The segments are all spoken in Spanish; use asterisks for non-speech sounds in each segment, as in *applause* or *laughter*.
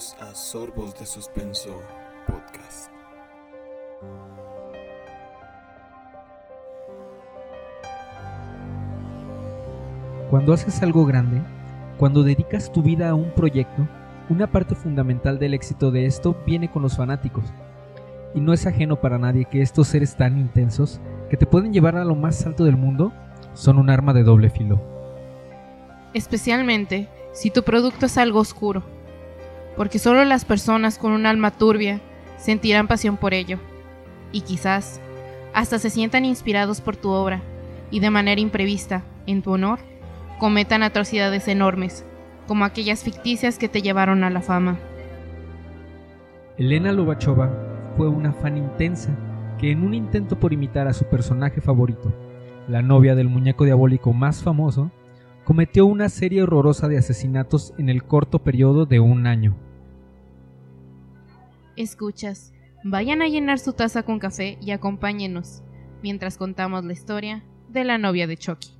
Bienvenidos a Sorbos de Suspenso Podcast. Cuando haces algo grande, cuando dedicas tu vida a un proyecto, una parte fundamental del éxito de esto viene con los fanáticos. Y no es ajeno para nadie que estos seres tan intensos, que te pueden llevar a lo más alto del mundo, son un arma de doble filo. Especialmente si tu producto es algo oscuro, porque solo las personas con un alma turbia sentirán pasión por ello, y quizás hasta se sientan inspirados por tu obra, y de manera imprevista, en tu honor, cometan atrocidades enormes, como aquellas ficticias que te llevaron a la fama. Elena Lobachova fue una fan intensa que en un intento por imitar a su personaje favorito, la novia del muñeco diabólico más famoso, cometió una serie horrorosa de asesinatos en el corto periodo de un año. Escuchas, vayan a llenar su taza con café y acompáñenos mientras contamos la historia de la novia de Chucky.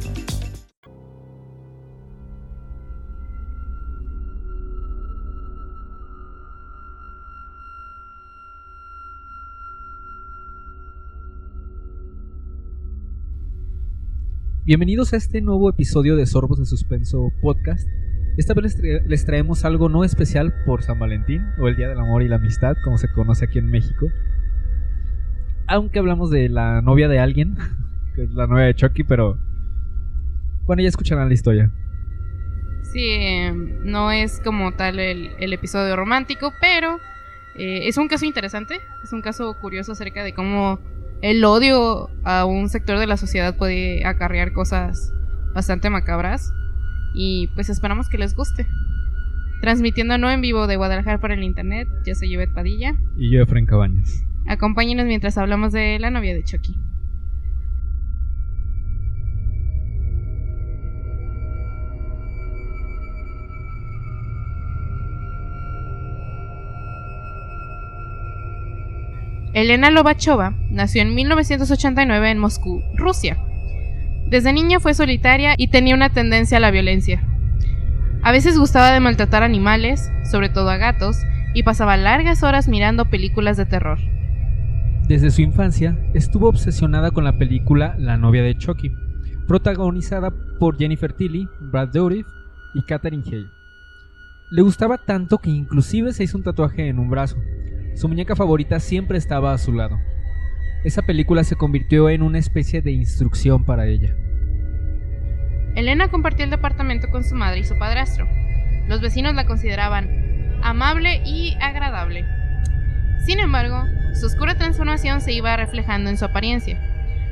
Bienvenidos a este nuevo episodio de Sorbos de Suspenso Podcast. Esta vez les, tra- les traemos algo no especial por San Valentín o el Día del Amor y la Amistad, como se conoce aquí en México. Aunque hablamos de la novia de alguien, *laughs* que es la novia de Chucky, pero bueno, ya escucharán la historia. Sí, eh, no es como tal el, el episodio romántico, pero eh, es un caso interesante, es un caso curioso acerca de cómo el odio a un sector de la sociedad puede acarrear cosas bastante macabras y pues esperamos que les guste. Transmitiendo no en vivo de Guadalajara por el internet, yo soy Yvette Padilla. Y yo, Efraín Cabañas. Acompáñenos mientras hablamos de la novia de Chucky. Elena Lobachova nació en 1989 en Moscú, Rusia. Desde niña fue solitaria y tenía una tendencia a la violencia. A veces gustaba de maltratar animales, sobre todo a gatos, y pasaba largas horas mirando películas de terror. Desde su infancia estuvo obsesionada con la película La novia de Chucky, protagonizada por Jennifer Tilly, Brad Dourif y Katherine Hale. Le gustaba tanto que inclusive se hizo un tatuaje en un brazo. Su muñeca favorita siempre estaba a su lado. Esa película se convirtió en una especie de instrucción para ella. Elena compartió el departamento con su madre y su padrastro. Los vecinos la consideraban amable y agradable. Sin embargo, su oscura transformación se iba reflejando en su apariencia.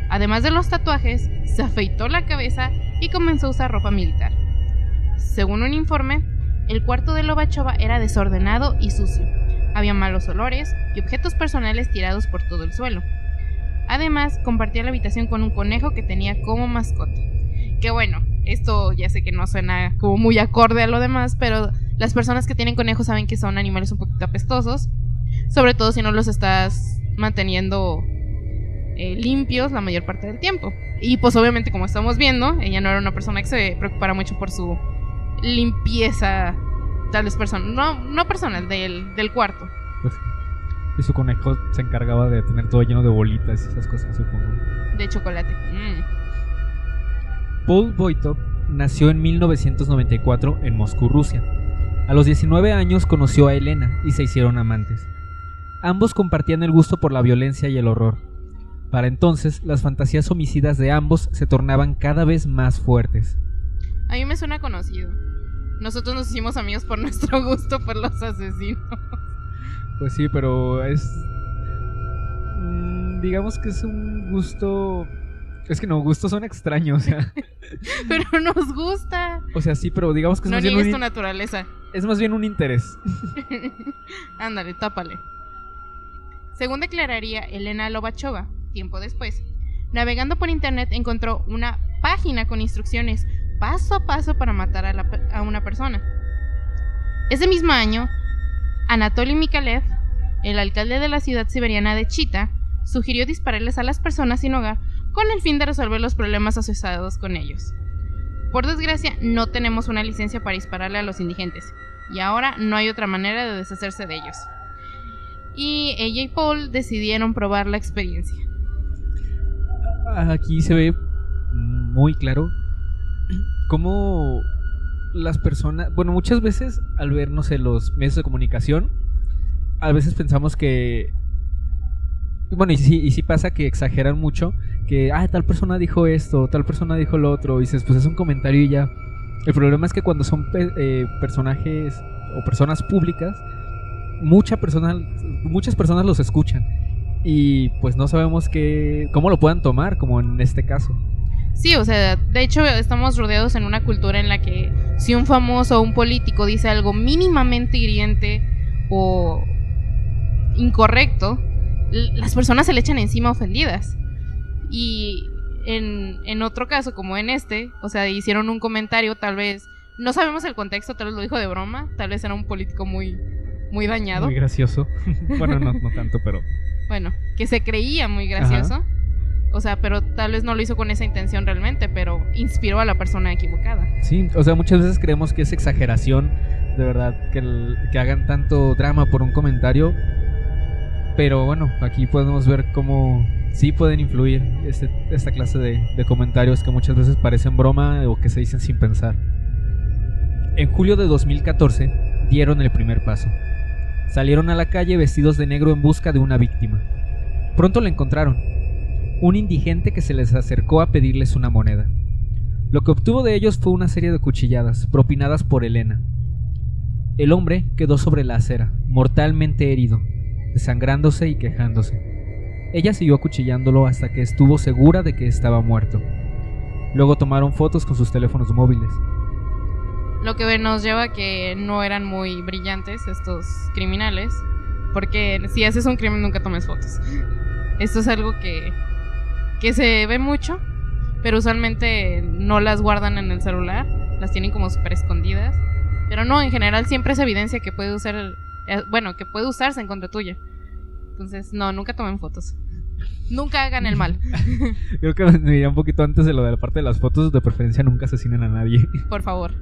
Además de los tatuajes, se afeitó la cabeza y comenzó a usar ropa militar. Según un informe, El cuarto de Lobachova era desordenado y sucio. Había malos olores y objetos personales tirados por todo el suelo. Además, compartía la habitación con un conejo que tenía como mascota. Que bueno, esto ya sé que no suena como muy acorde a lo demás, pero las personas que tienen conejos saben que son animales un poquito apestosos, sobre todo si no los estás manteniendo eh, limpios la mayor parte del tiempo. Y pues obviamente como estamos viendo, ella no era una persona que se preocupara mucho por su limpieza, tal vez personal, no, no personal, del, del cuarto. Pues. Y su conejo se encargaba de tener todo lleno de bolitas y esas cosas, supongo. De chocolate. Mm. Paul Voitov nació en 1994 en Moscú, Rusia. A los 19 años conoció a Elena y se hicieron amantes. Ambos compartían el gusto por la violencia y el horror. Para entonces, las fantasías homicidas de ambos se tornaban cada vez más fuertes. A mí me suena conocido. Nosotros nos hicimos amigos por *laughs* nuestro gusto por los asesinos. Pues sí, pero es... mm, Digamos que es un gusto... Es que no, gustos son extraños, o sea... *laughs* Pero nos gusta. O sea, sí, pero digamos que es, No más, bien niegues un, tu naturaleza. es más bien un interés. *laughs* Ándale, tápale. Según declararía Elena Lobachova, tiempo después, navegando por internet encontró una página con instrucciones paso a paso para matar a, la una persona. Ese mismo año, Anatoly Mikalev, el alcalde de la ciudad siberiana de Chita, sugirió dispararles a las personas sin hogar con el fin de resolver los problemas asociados con ellos. Por desgracia, no tenemos una licencia para dispararle a los indigentes, y ahora no hay otra manera de deshacerse de ellos. Y ella y Paul decidieron probar la experiencia. Aquí se ve muy claro cómo las personas, bueno, muchas veces al ver, no sé, los medios de comunicación, a veces pensamos que, bueno, y sí, y sí pasa que exageran mucho, que, ah, tal persona dijo esto, tal persona dijo lo otro, y dices, pues es un comentario y ya. El problema es que cuando son eh, personajes o personas públicas, mucha persona, muchas personas los escuchan y pues no sabemos qué, cómo lo puedan tomar, como en este caso. Sí, o sea, de hecho estamos rodeados en una cultura en la que si un famoso o un político dice algo mínimamente hiriente o incorrecto, las personas se le echan encima ofendidas. Y en, en otro caso, como en este, o sea, hicieron un comentario, tal vez, no sabemos el contexto, tal vez lo dijo de broma, tal vez era un político muy, muy dañado. Muy gracioso. *laughs* bueno, no, no tanto, pero bueno, que se creía muy gracioso. O sea, pero tal vez no lo hizo con esa intención realmente, pero inspiró a la persona equivocada. sí, o sea, muchas veces creemos que es exageración, de verdad, que, hagan tanto drama por un comentario. Pero bueno, aquí podemos ver cómo sí pueden influir este- esta clase de, de comentarios que muchas veces parecen broma o que se dicen sin pensar. En julio de 2014 dieron el primer paso. Salieron a la calle vestidos de negro en busca de una víctima. Pronto la encontraron, un indigente que se les acercó a pedirles una moneda. Lo que obtuvo de ellos fue una serie de cuchilladas, propinadas por Elena. El hombre quedó sobre la acera, mortalmente herido, desangrándose y quejándose. Ella siguió acuchillándolo hasta que estuvo segura de que estaba muerto. Luego tomaron fotos con sus teléfonos móviles. Lo que nos lleva a que no eran muy brillantes estos criminales, porque si haces un crimen nunca tomes fotos. Esto es algo que, que se ve mucho, pero usualmente no las guardan en el celular, las tienen como súper escondidas. Pero no, en general siempre es evidencia que puede usar, eh, bueno, que puede usarse en contra tuya. Entonces, no, nunca tomen fotos. Nunca hagan el mal, *laughs* Creo que diría un poquito antes de lo de la parte de las fotos, de preferencia nunca asesinen a nadie. *laughs* por favor.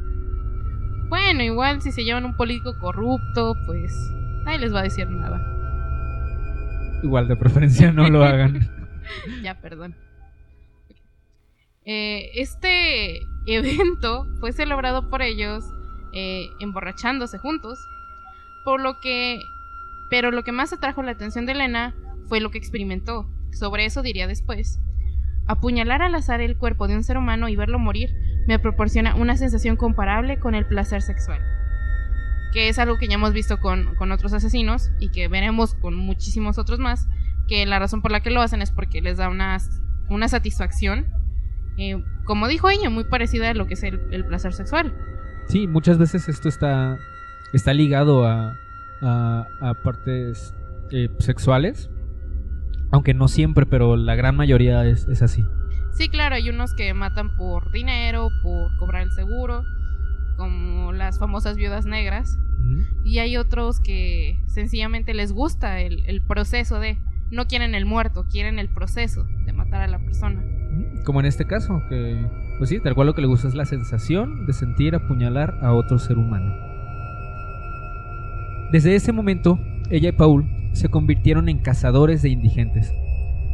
Bueno, igual si se llevan un político corrupto, pues nadie les va a decir nada. Igual de preferencia no lo hagan. *laughs* *laughs* ya, perdón. Eh, este *laughs* evento fue celebrado por ellos eh, emborrachándose juntos, por lo que, pero lo que más atrajo la atención de Elena fue lo que experimentó. Sobre eso diría después. Apuñalar al azar el cuerpo de un ser humano y verlo morir me proporciona una sensación comparable con el placer sexual. Que es algo que ya hemos visto con, con otros asesinos y que veremos con muchísimos otros más, que la razón por la que lo hacen es porque les da una, una satisfacción, eh, como dijo ella, muy parecida a lo que es el, el placer sexual. Sí, muchas veces esto está, está ligado a, a, a partes eh, sexuales, aunque no siempre, pero la gran mayoría es, es así. Sí, claro, hay unos que matan por dinero, por cobrar el seguro, como las famosas viudas negras. Y hay otros que sencillamente les gusta el, el proceso de... No quieren el muerto, quieren el proceso de matar a la persona. Como en este caso, que, pues sí, tal cual lo que le gusta es la sensación de sentir apuñalar a otro ser humano. Desde ese momento, ella y Paul se convirtieron en cazadores de indigentes.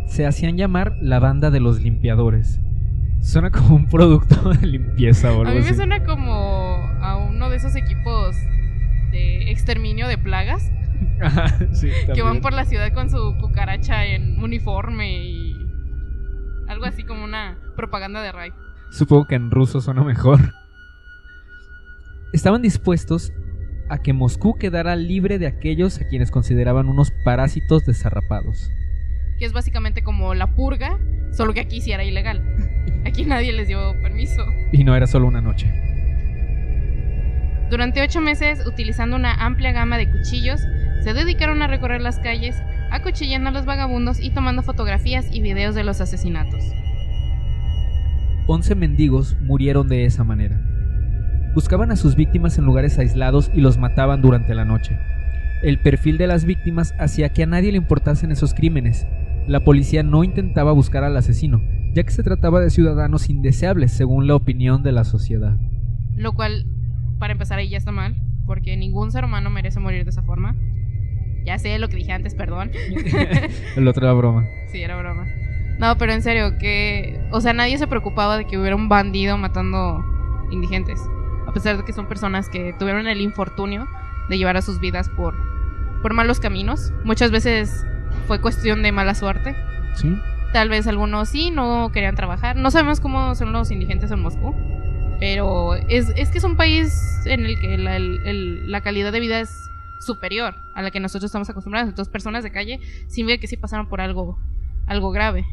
Se hacían llamar la banda de los limpiadores. Suena como un producto *laughs* de limpieza o A mí me así. suena como a uno de esos equipos de exterminio de plagas Ajá, *laughs* sí, que van por la ciudad con su cucaracha en uniforme y algo así como una propaganda de Ray. Supongo que en ruso suena mejor. Estaban dispuestos a que Moscú quedara libre de aquellos a quienes consideraban unos parásitos desarrapados. Que es básicamente como la purga, solo que aquí sí era ilegal. Aquí nadie les dio permiso. Y no era solo una noche. Durante ocho meses, utilizando una amplia gama de cuchillos, se dedicaron a recorrer las calles, acuchillando a los vagabundos y tomando fotografías y videos de los asesinatos. 11 mendigos murieron de esa manera. Buscaban a sus víctimas en lugares aislados y los mataban durante la noche. El perfil de las víctimas hacía que a nadie le importasen esos crímenes. La policía no intentaba buscar al asesino, ya que se trataba de ciudadanos indeseables según la opinión de la sociedad. Lo cual, para empezar, ahí ya está mal, porque ningún ser humano merece morir de esa forma. Ya sé lo que dije antes, perdón. *laughs* *laughs* El otro era broma. Sí, era broma. No, pero en serio, que. O sea, nadie se preocupaba de que hubiera un bandido matando indigentes. A pesar de que son personas que tuvieron el infortunio de llevar a sus vidas por, por malos caminos. Muchas veces fue cuestión de mala suerte. ¿Sí? Tal vez algunos sí, no querían trabajar. No sabemos cómo son los indigentes en Moscú. Pero es, es que es un país en el que la, el- la calidad de vida es superior a la que nosotros estamos acostumbrados. Entonces, personas de calle significa que sí pasaron por algo, algo grave.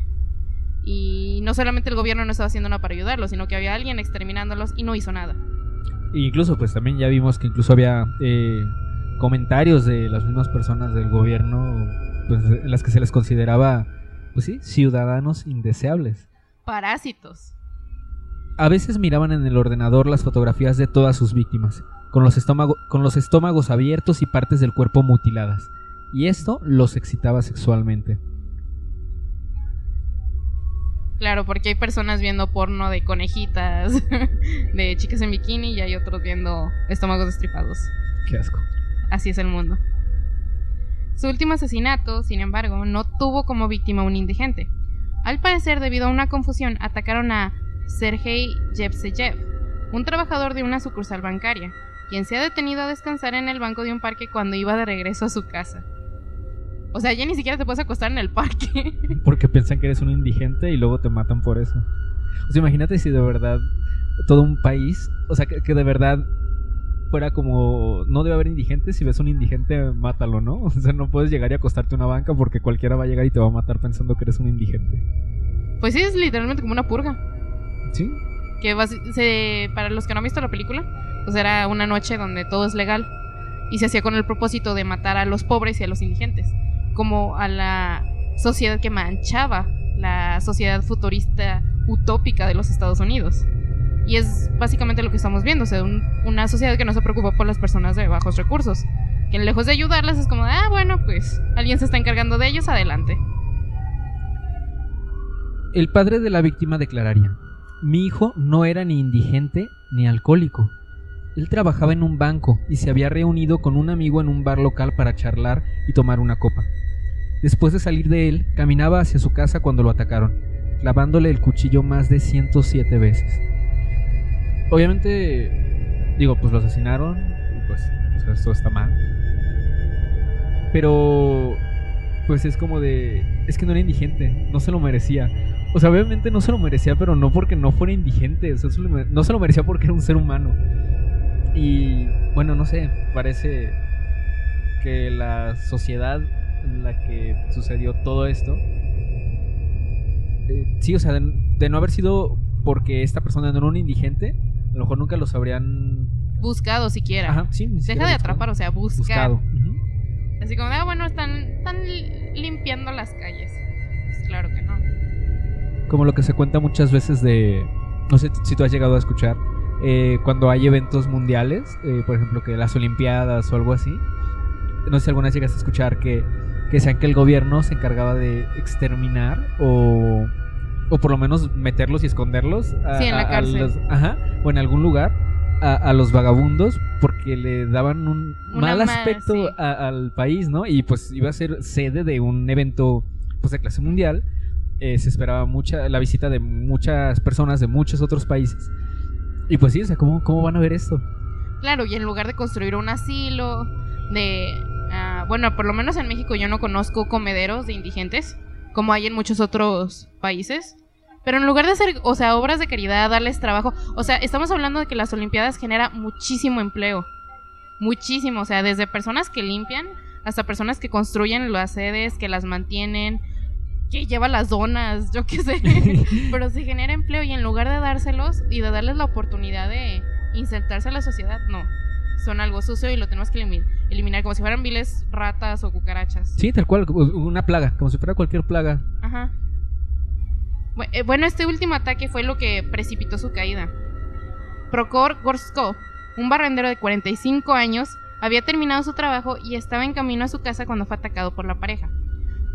Y no solamente el gobierno no estaba haciendo nada para ayudarlos, sino que había alguien exterminándolos y no hizo nada. E incluso, pues también ya vimos que incluso había eh, comentarios de las mismas personas del gobierno, pues en las que se les consideraba, pues sí, ciudadanos indeseables. Parásitos. A veces miraban en el ordenador las fotografías de todas sus víctimas, con los, estómago- con los estómagos abiertos y partes del cuerpo mutiladas, y esto los excitaba sexualmente. Claro, porque hay personas viendo porno de conejitas, *laughs* de chicas en bikini y hay otros viendo estómagos destripados. Qué asco. Así es el mundo. Su último asesinato, sin embargo, no tuvo como víctima a un indigente. Al parecer, debido a una confusión, atacaron a Sergei Yevseyev, un trabajador de una sucursal bancaria, quien se ha detenido a descansar en el banco de un parque cuando iba de regreso a su casa. O sea, ya ni siquiera te puedes acostar en el parque. *laughs* Porque piensan que eres un indigente y luego te matan por eso. O sea, imagínate si de verdad todo un país, o sea, que, que de verdad fuera como, no debe haber indigentes, si ves un indigente, mátalo, ¿no? *laughs* O sea, no puedes llegar y acostarte en una banca porque cualquiera va a llegar y te va a matar pensando que eres un indigente. Pues sí, es literalmente como una purga. ¿Sí? Que se, para los que no han visto la película, pues era una noche donde todo es legal y se hacía con el propósito de matar a los pobres y a los indigentes, como a la sociedad que manchaba la sociedad futurista utópica de los Estados Unidos. Y es básicamente lo que estamos viendo, o sea, un- una sociedad que no se preocupa por las personas de bajos recursos, que lejos de ayudarlas es como, de, ah, bueno, pues alguien se está encargando de ellos, adelante. El padre de la víctima declararía, mi hijo no era ni indigente ni alcohólico. Él trabajaba en un banco y se había reunido con un amigo en un bar local para charlar y tomar una copa. Después de salir de él, caminaba hacia su casa cuando lo atacaron, clavándole el cuchillo más de 107 veces. Obviamente, digo, pues lo asesinaron, pues, o sea, esto está mal. Pero, pues es como de, es que no era indigente, no se lo merecía. O sea, obviamente no se lo merecía, pero no porque no fuera indigente, o sea, no se lo merecía porque era un ser humano. Y bueno, no sé, parece que la sociedad en la que sucedió todo esto, eh, sí, o sea, de, de no haber sido porque esta persona no era un indigente, a lo mejor nunca los habrían buscado siquiera. Ajá, sí, ni siquiera Deja de buscado. atrapar, o sea. Buscado. Así como, ah, bueno, están, están limpiando las calles. Pues claro que no. Como lo que se cuenta muchas veces de. No sé si tú has llegado a escuchar. eh, cuando hay eventos mundiales, eh, por ejemplo, que las Olimpiadas o algo así. No sé si alguna vez llegaste a escuchar que, que sean que el gobierno se encargaba de exterminar o. O por lo menos meterlos y esconderlos. A, Sí, en la a- a cárcel. los- ajá, o en algún lugar. A, a los vagabundos porque le daban un Una mal aspecto sí. a- al país, ¿no? Y pues iba a ser sede de un evento pues, de clase mundial eh, se esperaba mucha la visita de muchas personas de muchos otros países. Y pues sí, o sea, ¿cómo, cómo van a ver esto? Claro, y en lugar de construir un asilo, de... ah, bueno, por lo menos en México yo no conozco comederos de indigentes, como hay en muchos otros países. Pero en lugar de hacer, o sea, obras de caridad, darles trabajo, o sea, estamos hablando de que las Olimpiadas genera muchísimo empleo. Muchísimo, o sea, desde personas que limpian hasta personas que construyen las sedes, que las mantienen, que lleva las donas, yo qué sé. *laughs* Pero se genera empleo y en lugar de dárselos y de darles la oportunidad de insertarse a la sociedad, no. Son algo sucio y lo tenemos que elimi- eliminar como si fueran viles ratas o cucarachas. Sí, tal cual, una plaga, como si fuera cualquier plaga. Ajá. Eh, Bueno, este último ataque fue lo que precipitó su caída. Procor Gorskov, un barrendero de 45 años, había terminado su trabajo y estaba en camino a su casa cuando fue atacado por la pareja.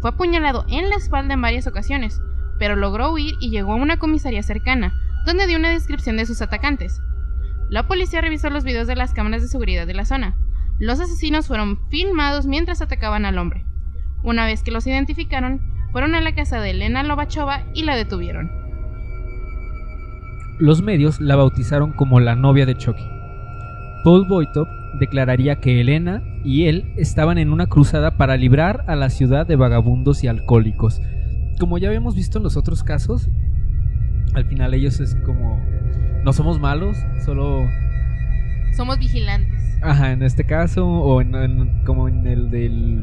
Fue apuñalado en la espalda en varias ocasiones, pero logró huir y llegó a una comisaría cercana, donde dio una descripción de sus atacantes. La policía revisó los videos de las cámaras de seguridad de la zona. Los asesinos fueron filmados mientras atacaban al hombre. Una vez que los identificaron, fueron a la casa de Elena Lobachova y la detuvieron. Los medios la bautizaron como la novia de Chucky. Paul Boitov declararía que Elena y él estaban en una cruzada para librar a la ciudad de vagabundos y alcohólicos. Como ya habíamos visto en los otros casos, al final ellos es como no somos malos, solo Somos vigilantes. Ajá, en este caso, o en, en- como en el del.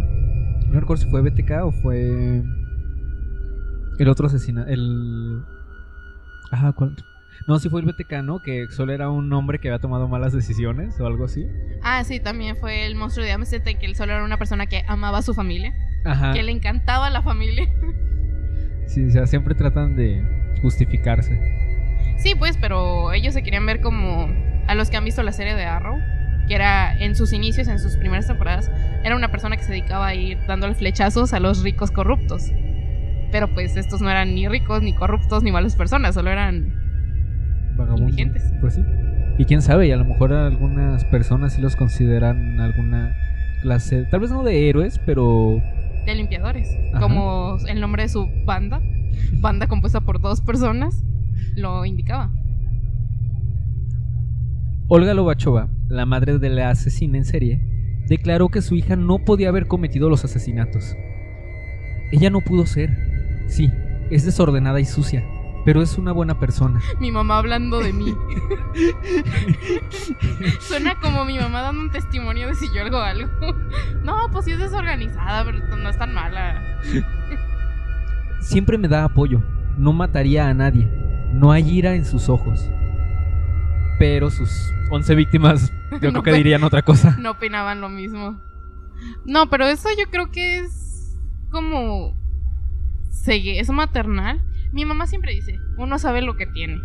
No recuerdo si fue BTK o fue. El otro asesinato. El. Ajá, ¿cuál? No, si fue el BTK, ¿no? Que solo era un hombre que había tomado malas decisiones o algo así. Ah, sí, también fue el monstruo de Amsterdam, que él solo era una persona que amaba a su familia, Ajá. que le encantaba la familia. *laughs* Sí, o sea, siempre tratan de justificarse. Sí, pues, pero ellos se querían ver como a los que han visto la serie de Arrow, que era en sus inicios, en sus primeras temporadas, era una persona que se dedicaba a ir dándole flechazos a los ricos corruptos. Pero pues estos no eran ni ricos, ni corruptos, ni malas personas, solo eran... Vagabundos. Pues sí. Y quién sabe, y a lo mejor algunas personas sí los consideran alguna clase. Tal vez no de héroes, pero. de limpiadores, Ajá. como el nombre de su banda, banda compuesta por dos personas, lo indicaba. Olga Lobachova, la madre de la asesina en serie, declaró que su hija no podía haber cometido los asesinatos. Ella no pudo ser. Sí, es desordenada y sucia, pero es una buena persona. Mi mamá hablando de mí. *laughs* Suena como mi mamá dando un testimonio de si yo hago algo. No, pues sí es desorganizada, pero no es tan mala. Siempre me da apoyo. No mataría a nadie. No hay ira en sus ojos. Pero sus 11 víctimas yo *laughs* creo No, que pe- dirían otra cosa. No opinaban lo mismo. No, pero eso yo creo que es como... Es maternal. Mi mamá siempre dice, uno sabe lo que tiene.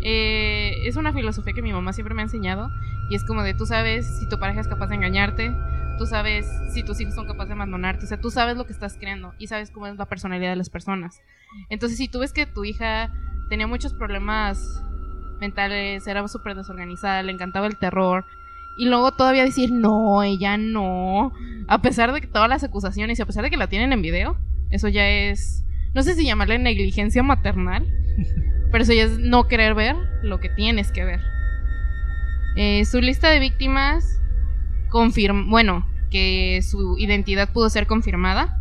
Eh, es una filosofía que mi mamá siempre me ha enseñado y es como de tú sabes si tu pareja es capaz de engañarte, tú sabes si tus hijos son capaces de abandonarte, o sea, tú sabes lo que estás creando y sabes cómo es la personalidad de las personas. Entonces, si tú ves que tu hija tenía muchos problemas mentales, era súper desorganizada, le encantaba el terror, y luego todavía decir, no, ella no, a pesar de que todas las acusaciones y a pesar de que la tienen en video, eso ya es, no sé si llamarle negligencia maternal, pero eso ya es no querer ver lo que tienes que ver. Eh, su lista de víctimas confirma, bueno, que su identidad pudo ser confirmada.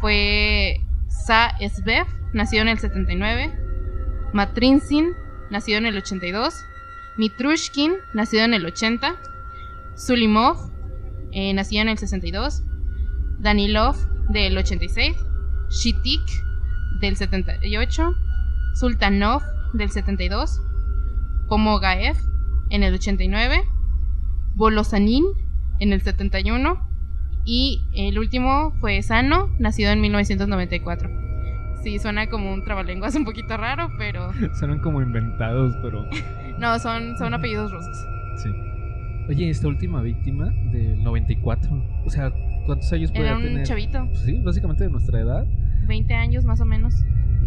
Fue Sa Svev, nacido en el 79, Matrinsin, nacido en el 82, Mitrushkin, nacido en el 80, Sulimov, eh, nacido en el 62, Danilov, del 86, Shitik, del 78, Sultanov, del 72, Pomogaev, en el 89, Bolosanín en el 71 y el último fue Sano, nacido en 1994. Sí, suena como un trabalenguas un poquito raro, pero... *laughs* Suenan como inventados, pero... *laughs* no, son, son apellidos rusos. Sí. Oye, esta última víctima del 94, o sea, ¿cuántos años puede Era un tener? chavito, Pues sí, básicamente de nuestra edad. 20 años más o menos.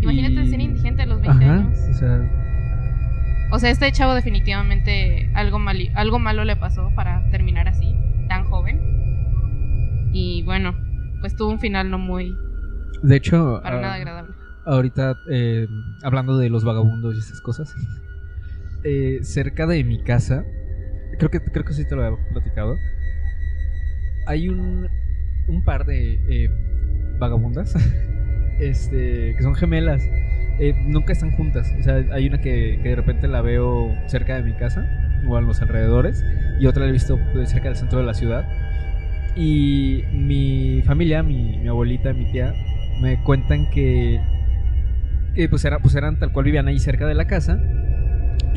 Imagínate Y- ser indigente a los 20 Ajá, años. o sea, O sea, este chavo definitivamente algo, mali- algo malo le pasó para terminar así, tan joven. Y bueno, pues tuvo un final no muy, de hecho, para ah, nada agradable. ahorita eh, hablando de los vagabundos y esas cosas, *laughs* eh, cerca de mi casa, creo que creo que sí te lo he platicado, hay un, un par de eh, vagabundas, *laughs* este, que son gemelas. Eh, nunca están juntas, o sea, hay una que, de repente la veo cerca de mi casa o en los alrededores y otra la he visto pues, cerca del centro de la ciudad. Y mi familia, mi, abuelita, mi tía, me cuentan que, que pues, era, pues eran tal cual vivían ahí cerca de la casa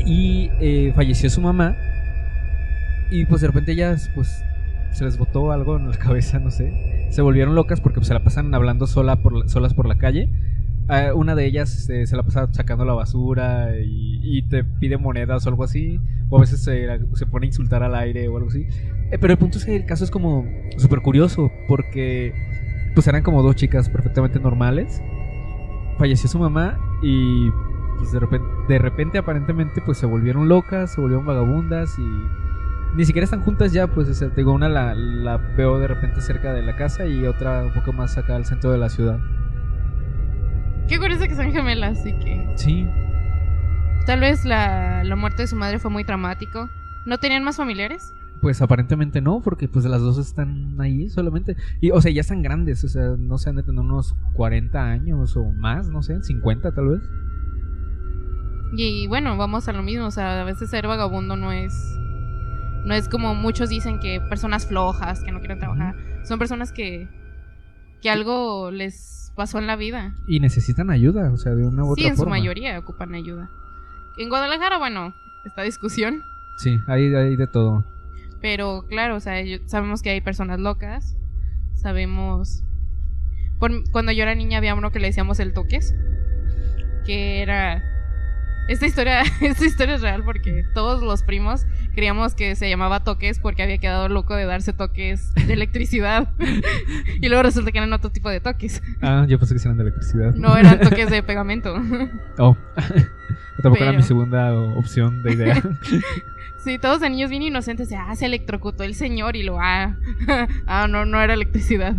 y eh, falleció su mamá y pues de repente ellas pues se les botó algo en la *laughs* cabeza, no sé. Se volvieron locas porque pues, se la pasan hablando sola por la- solas por la calle. Ah, una de ellas eh, se la pasa sacando la basura y, y te pide monedas o algo así. O a veces se, se pone a insultar al aire o algo así. Eh, pero el punto es que el caso es como súper curioso porque pues eran como dos chicas perfectamente normales. Falleció su mamá y pues de repente, de repente aparentemente pues se volvieron locas, se volvieron vagabundas y ni siquiera están juntas ya, pues o sea, digo, una la, la veo de repente cerca de la casa y otra un poco más acá al centro de la ciudad. Qué curioso que son gemelas, así que Sí, tal vez la, la muerte de su madre fue muy traumático. ¿No tenían más familiares? pues aparentemente no, porque pues las dos están ahí solamente. Y o sea, ya están grandes, o sea, no sé, han de tener unos 40 años o más, no sé, 50 tal vez. Y bueno, vamos a lo mismo, o sea, a veces ser vagabundo no es no es como muchos dicen que personas flojas, que no quieren trabajar, son personas que que algo les pasó en la vida. Y necesitan ayuda, o sea, de una u otra Sí, en su mayoría ocupan ayuda. En Guadalajara, bueno, esta discusión, Sí, hay, hay de todo. pero claro, o sea, sabemos que hay personas locas, sabemos por- cuando yo era niña había uno que le decíamos el toques, que era esta historia, *laughs* esta historia es real porque todos los primos creíamos que se llamaba toques porque había quedado loco de darse toques de electricidad. *laughs* y luego resulta que eran otro tipo de toques. Ah, yo pensé que eran de electricidad. No eran toques de *laughs* pegamento. Oh, tampoco era mi segunda opción de idea. Sí, todos de niños bien inocentes. Ah, se electrocutó el señor y lo. Ah, ah no, no era electricidad.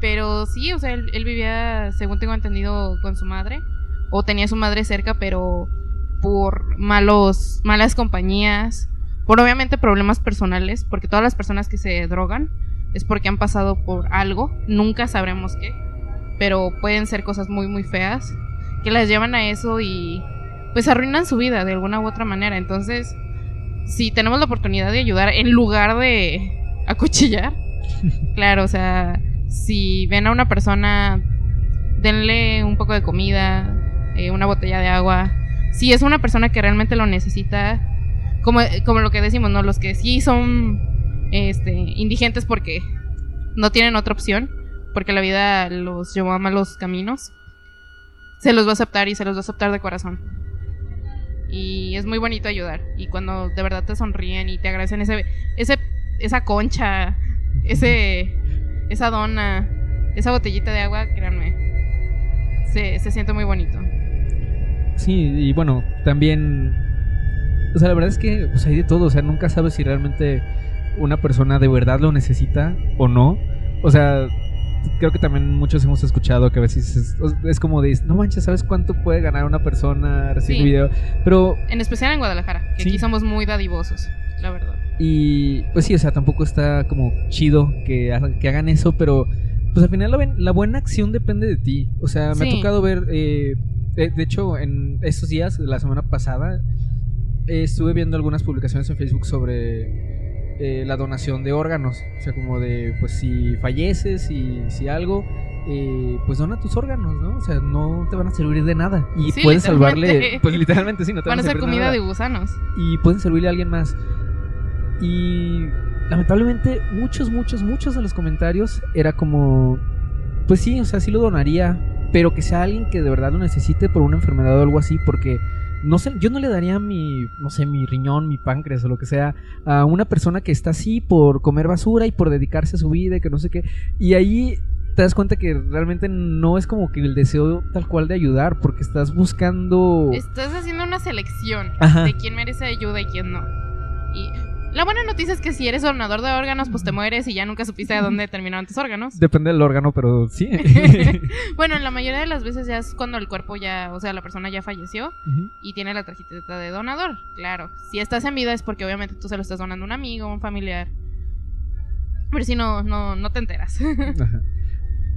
Pero sí, o sea, él, él vivía, según tengo entendido, con su madre. O tenía a su madre cerca, pero por malos, malas compañías. Por obviamente problemas personales. Porque todas las personas que se drogan es porque han pasado por algo. Nunca sabremos qué. Pero pueden ser cosas muy, muy feas. Que las llevan a eso y. Pues arruinan su vida de alguna u otra manera. Entonces si tenemos la oportunidad de ayudar en lugar de acuchillar, *laughs* claro, o sea, si ven a una persona, denle un poco de comida, eh, una botella de agua. Si es una persona que realmente lo necesita, como, como lo que decimos, ¿no? Los que sí son este, indigentes porque no tienen otra opción, porque la vida los llevó a malos caminos, se los va a aceptar y se los va a aceptar de corazón. Y es muy bonito ayudar. Y cuando de verdad te sonríen y te agradecen ese, ese, esa concha, ese, esa dona, esa botellita de agua, créanme, se, se siente muy bonito. Sí, y bueno, también. O sea, la verdad es que pues, hay de todo. O sea, nunca sabes si realmente una persona de verdad lo necesita o no. O sea, creo que también muchos hemos escuchado que a veces es, es como de, no manches, ¿sabes cuánto puede ganar una persona recibiendo Sí. video? Pero, En especial en Guadalajara, que Sí. aquí somos muy dadivosos, la verdad. y pues sí, o sea, tampoco está como chido que, ha- que hagan eso, pero pues al final la, la buena acción depende de ti. O sea, me ha tocado ver, eh, de, de hecho, en estos días, la semana pasada, eh, estuve viendo algunas publicaciones en Facebook sobre eh, la donación de órganos. O sea, como de, pues si falleces y si algo, eh, pues dona tus órganos, ¿no? O sea, no te van a servir de nada. Y Sí, puedes salvarle, pues literalmente sí, no te Van van, a ser servir comida nada. de gusanos. y pueden servirle a alguien más. Y lamentablemente muchos, muchos, muchos de los comentarios era como, pues sí, o sea, sí lo donaría, pero que sea alguien que de verdad lo necesite por una enfermedad o algo así, porque no sé, yo no le daría mi, no sé, mi riñón, mi páncreas o lo que sea a una persona que está así por comer basura y por dedicarse a su vida y que no sé qué. Y ahí te das cuenta que realmente no es como que el deseo tal cual de ayudar, porque estás buscando... Estás haciendo una selección Ajá. de quién merece ayuda y quién no. Y la buena noticia es que si eres donador de órganos, pues te mueres y ya nunca supiste a dónde terminaron tus órganos. Depende del órgano, pero sí. *laughs* Bueno, la mayoría de las veces ya es cuando el cuerpo ya, o sea, la persona ya falleció y tiene la tarjetita de donador. Claro, si estás en vida es porque obviamente tú se lo estás donando a un amigo, a un familiar. Pero si no, no, no te enteras. *laughs* Ajá.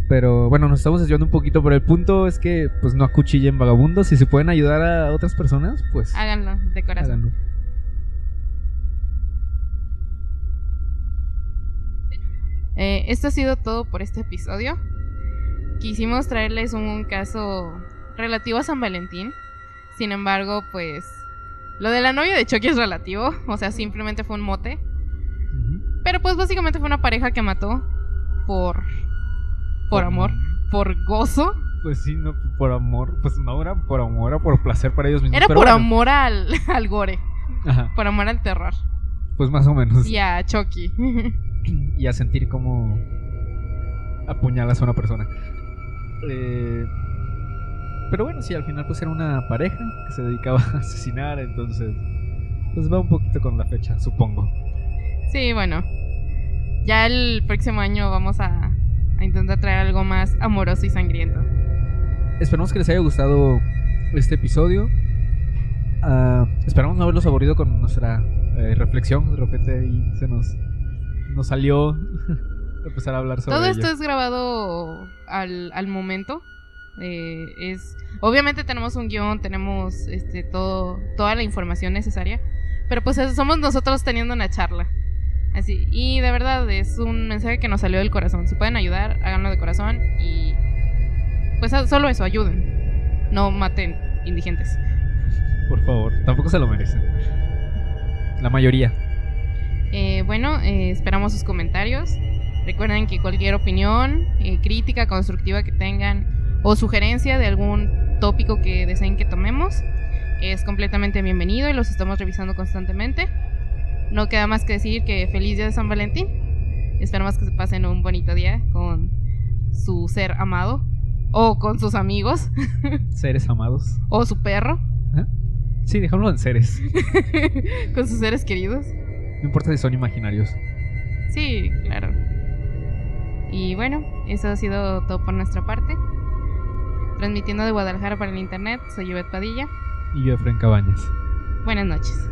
Pero bueno, nos estamos desviando un poquito, pero el punto es que pues no acuchillen vagabundos. Si se pueden ayudar a otras personas, pues Háganlo de corazón. háganlo. Eh, esto ha sido todo por este episodio. Quisimos traerles un caso relativo a San Valentín. Sin embargo, pues lo de la novia de Chucky es relativo. O sea, simplemente fue un mote. Pero pues básicamente fue una pareja que mató por... Por amor, por gozo. Pues sí, no por amor. Pues no era por amor, era por placer para ellos mismos. Era pero por bueno. amor al, *laughs* al gore. Ajá. Por amor al terror. Pues más o menos. Y a Chucky. *laughs* y a sentir como apuñalas a una persona. Eh, pero bueno, sí, al final pues era una pareja que se dedicaba a asesinar, entonces pues va un poquito con la fecha, supongo. Sí, bueno. Ya el próximo año vamos a, a intentar traer algo más amoroso y sangriento. Esperamos que les haya gustado este episodio. Ah, esperamos no haberlos aburrido con nuestra eh, reflexión. De repente ahí se nos, nos salió *laughs* empezar a hablar sobre Todo ello. esto es grabado al, al momento. Eh, es obviamente tenemos un guion, tenemos este todo toda la información necesaria, pero pues somos nosotros teniendo una charla. Así, y de verdad es un mensaje que nos salió del corazón. Si pueden ayudar, háganlo de corazón y pues solo eso, ayuden. No maten indigentes. Por favor, tampoco se lo merecen. La mayoría. Eh, bueno, eh, esperamos sus comentarios. Recuerden que cualquier opinión, eh, crítica constructiva que tengan o sugerencia de algún tópico que deseen que tomemos es completamente bienvenido y los estamos revisando constantemente. No queda más que decir que feliz día de San Valentín. Esperamos que se pasen un bonito día con su ser amado o con sus amigos *laughs* Seres amados. o su perro. Sí, dejémoslo en seres. *laughs* con sus seres queridos. No importa si son imaginarios. Sí, claro. Y bueno, eso ha sido todo por nuestra parte. Transmitiendo de Guadalajara para el internet, soy Yvette Padilla. Y yo, Efraín Cabañas. Buenas noches.